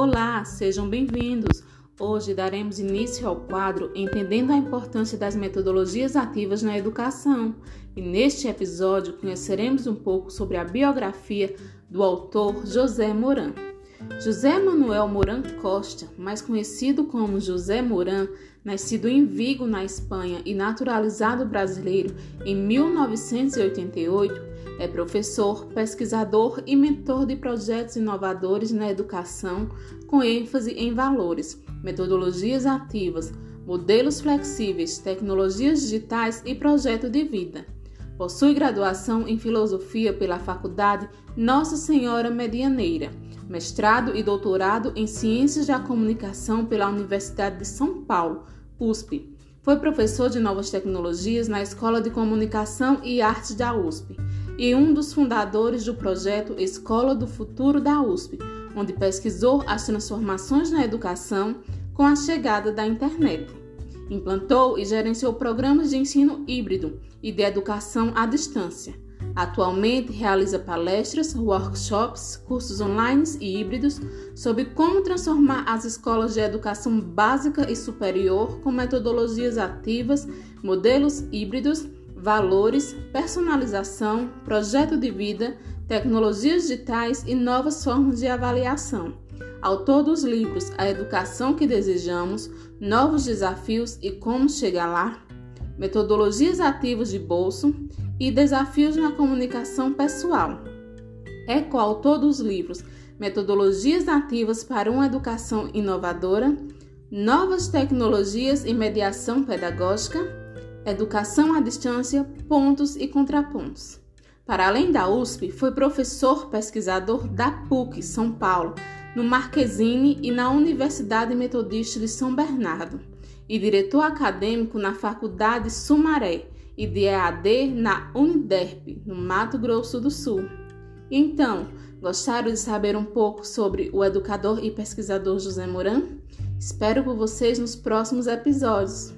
Olá, sejam bem-vindos. Hoje daremos início ao quadro Entendendo a importância das metodologias ativas na educação. E neste episódio conheceremos um pouco sobre a biografia do autor José Moran. José Manuel Moran Costa, mais conhecido como José Moran, nascido em Vigo, na Espanha, e naturalizado brasileiro em 1988, é professor, pesquisador e mentor de projetos inovadores na educação, com ênfase em valores, metodologias ativas, modelos flexíveis, tecnologias digitais e projeto de vida. Possui graduação em filosofia pela Faculdade Nossa Senhora Medianeira, mestrado e doutorado em ciências da comunicação pela Universidade de São Paulo, USP. Foi professor de novas tecnologias na Escola de Comunicação e Artes da USP e um dos fundadores do projeto Escola do Futuro da USP, onde pesquisou as transformações na educação com a chegada da internet. Implantou e gerenciou programas de ensino híbrido e de educação à distância. Atualmente realiza palestras, workshops, cursos online e híbridos sobre como transformar as escolas de educação básica e superior com metodologias ativas, modelos híbridos valores, personalização, projeto de vida, tecnologias digitais e novas formas de avaliação. Autor dos livros A Educação que Desejamos, Novos Desafios e Como Chegar Lá, Metodologias Ativas de Bolso e Desafios na Comunicação Pessoal. É coautor dos livros Metodologias Ativas para uma Educação Inovadora, Novas Tecnologias e Mediação Pedagógica Educação à Distância, Pontos e Contrapontos. Para além da USP, foi professor pesquisador da PUC São Paulo, no Marquesine e na Universidade Metodista de São Bernardo, e diretor acadêmico na Faculdade Sumaré e de EAD na Uniderp, no Mato Grosso do Sul. Então, gostaram de saber um pouco sobre o educador e pesquisador José Moran? Espero por vocês nos próximos episódios.